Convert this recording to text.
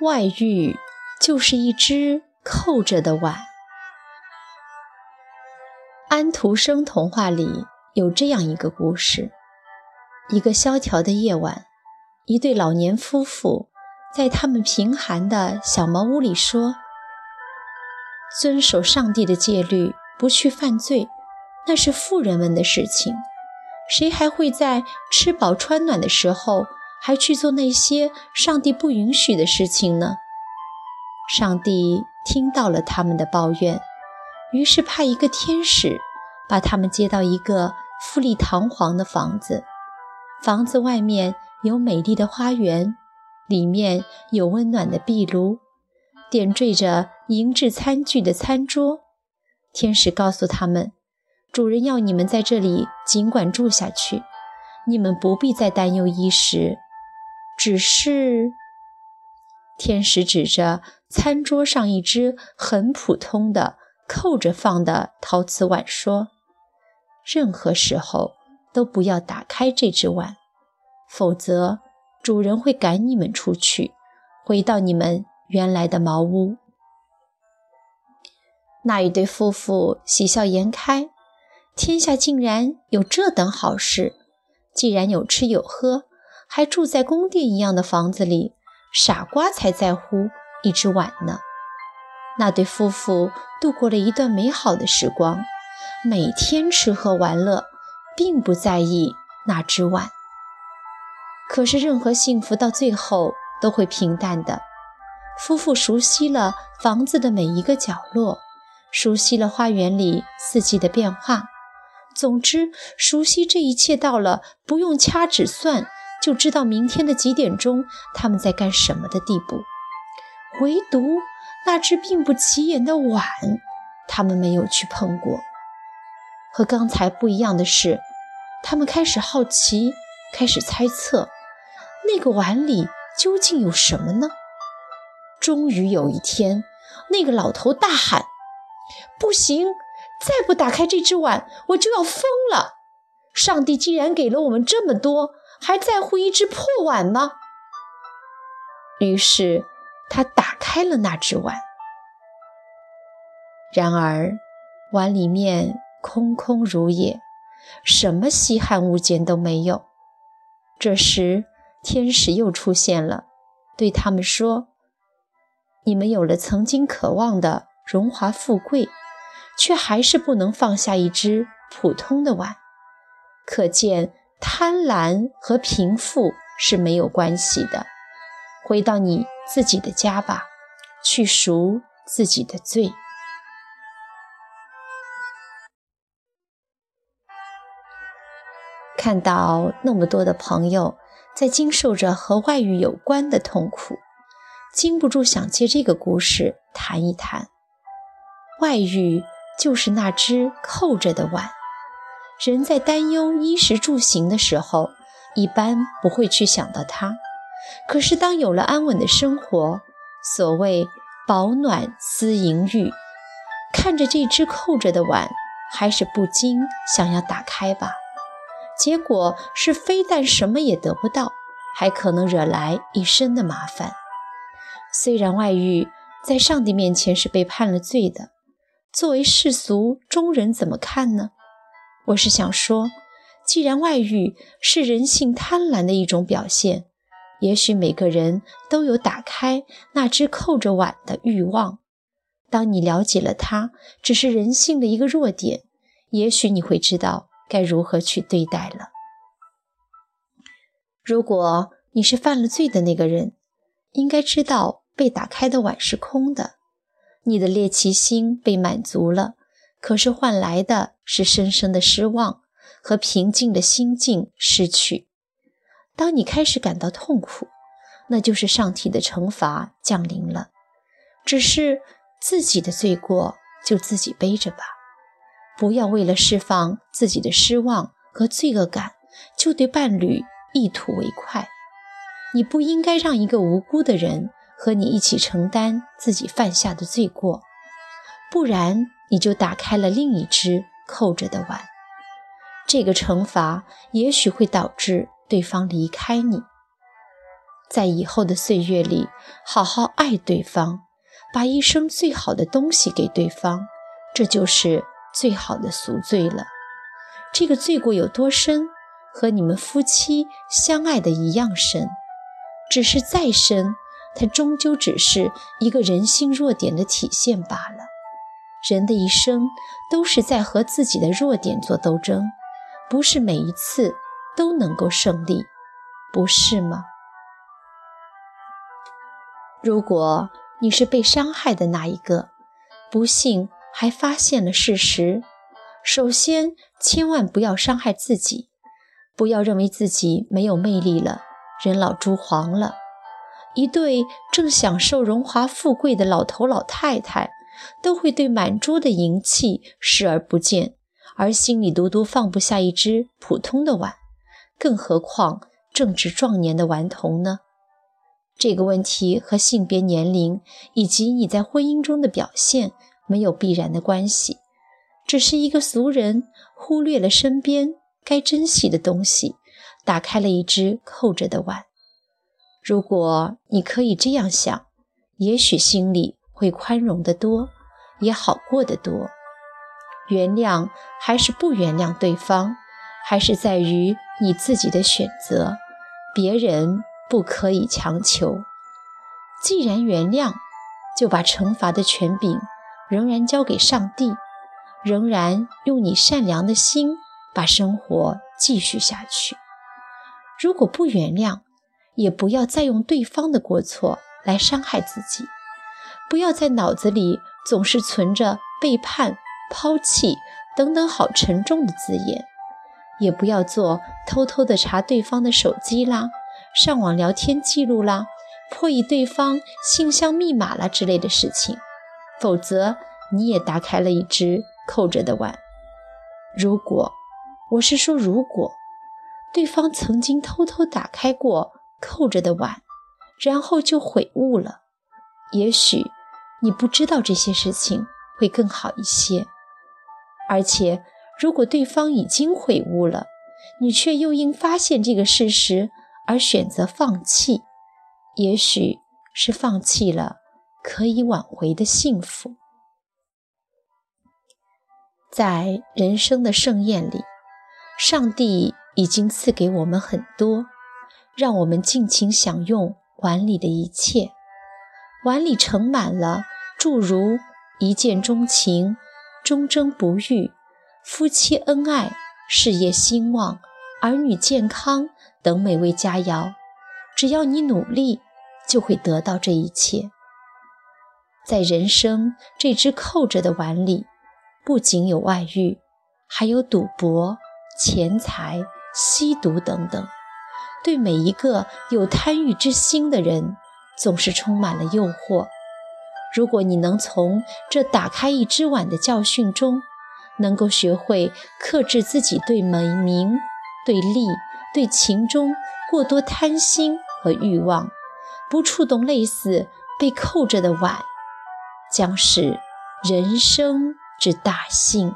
外遇就是一只扣着的碗。安徒生童话里有这样一个故事：一个萧条的夜晚，一对老年夫妇在他们贫寒的小茅屋里说：“遵守上帝的戒律，不去犯罪，那是富人们的事情。谁还会在吃饱穿暖的时候，还去做那些上帝不允许的事情呢？”上帝听到了他们的抱怨。于是派一个天使把他们接到一个富丽堂皇的房子，房子外面有美丽的花园，里面有温暖的壁炉，点缀着银质餐具的餐桌。天使告诉他们，主人要你们在这里尽管住下去，你们不必再担忧衣食，只是……天使指着餐桌上一只很普通的。扣着放的陶瓷碗说：“任何时候都不要打开这只碗，否则主人会赶你们出去，回到你们原来的茅屋。”那一对夫妇喜笑颜开，天下竟然有这等好事！既然有吃有喝，还住在宫殿一样的房子里，傻瓜才在乎一只碗呢。那对夫妇度过了一段美好的时光，每天吃喝玩乐，并不在意那只碗。可是，任何幸福到最后都会平淡的。夫妇熟悉了房子的每一个角落，熟悉了花园里四季的变化，总之，熟悉这一切到了不用掐指算就知道明天的几点钟他们在干什么的地步。唯独。那只并不起眼的碗，他们没有去碰过。和刚才不一样的是，他们开始好奇，开始猜测，那个碗里究竟有什么呢？终于有一天，那个老头大喊：“不行！再不打开这只碗，我就要疯了！上帝既然给了我们这么多，还在乎一只破碗吗？”于是。他打开了那只碗，然而碗里面空空如也，什么稀罕物件都没有。这时，天使又出现了，对他们说：“你们有了曾经渴望的荣华富贵，却还是不能放下一只普通的碗，可见贪婪和贫富是没有关系的。回到你。”自己的家吧，去赎自己的罪。看到那么多的朋友在经受着和外遇有关的痛苦，禁不住想借这个故事谈一谈。外遇就是那只扣着的碗。人在担忧衣食住行的时候，一般不会去想到它。可是，当有了安稳的生活，所谓饱暖思淫欲，看着这只扣着的碗，还是不禁想要打开吧。结果是，非但什么也得不到，还可能惹来一身的麻烦。虽然外遇在上帝面前是被判了罪的，作为世俗中人怎么看呢？我是想说，既然外遇是人性贪婪的一种表现。也许每个人都有打开那只扣着碗的欲望。当你了解了它只是人性的一个弱点，也许你会知道该如何去对待了。如果你是犯了罪的那个人，应该知道被打开的碗是空的，你的猎奇心被满足了，可是换来的是深深的失望和平静的心境失去。当你开始感到痛苦，那就是上帝的惩罚降临了。只是自己的罪过就自己背着吧，不要为了释放自己的失望和罪恶感，就对伴侣一吐为快。你不应该让一个无辜的人和你一起承担自己犯下的罪过，不然你就打开了另一只扣着的碗。这个惩罚也许会导致。对方离开你，在以后的岁月里，好好爱对方，把一生最好的东西给对方，这就是最好的赎罪了。这个罪过有多深，和你们夫妻相爱的一样深，只是再深，它终究只是一个人性弱点的体现罢了。人的一生都是在和自己的弱点做斗争，不是每一次都能够胜利，不是吗？如果你是被伤害的那一个，不幸还发现了事实，首先千万不要伤害自己，不要认为自己没有魅力了，人老珠黄了。一对正享受荣华富贵的老头老太太，都会对满桌的银器视而不见，而心里独独放不下一只普通的碗，更何况正值壮年的顽童呢？这个问题和性别、年龄以及你在婚姻中的表现没有必然的关系，只是一个俗人忽略了身边该珍惜的东西，打开了一只扣着的碗。如果你可以这样想，也许心里会宽容得多，也好过得多。原谅还是不原谅对方，还是在于你自己的选择，别人。不可以强求。既然原谅，就把惩罚的权柄仍然交给上帝，仍然用你善良的心把生活继续下去。如果不原谅，也不要再用对方的过错来伤害自己。不要在脑子里总是存着背叛、抛弃等等好沉重的字眼，也不要做偷偷的查对方的手机啦。上网聊天记录啦，破译对方信箱密码啦之类的事情，否则你也打开了一只扣着的碗。如果我是说，如果对方曾经偷偷打开过扣着的碗，然后就悔悟了，也许你不知道这些事情会更好一些。而且，如果对方已经悔悟了，你却又因发现这个事实。而选择放弃，也许是放弃了可以挽回的幸福。在人生的盛宴里，上帝已经赐给我们很多，让我们尽情享用碗里的一切。碗里盛满了诸如一见钟情、忠贞不渝、夫妻恩爱、事业兴旺、儿女健康。等美味佳肴，只要你努力，就会得到这一切。在人生这只扣着的碗里，不仅有外遇，还有赌博、钱财、吸毒等等。对每一个有贪欲之心的人，总是充满了诱惑。如果你能从这打开一只碗的教训中，能够学会克制自己对美名、对利。对情中过多贪心和欲望，不触动类似被扣着的碗，将是人生之大幸。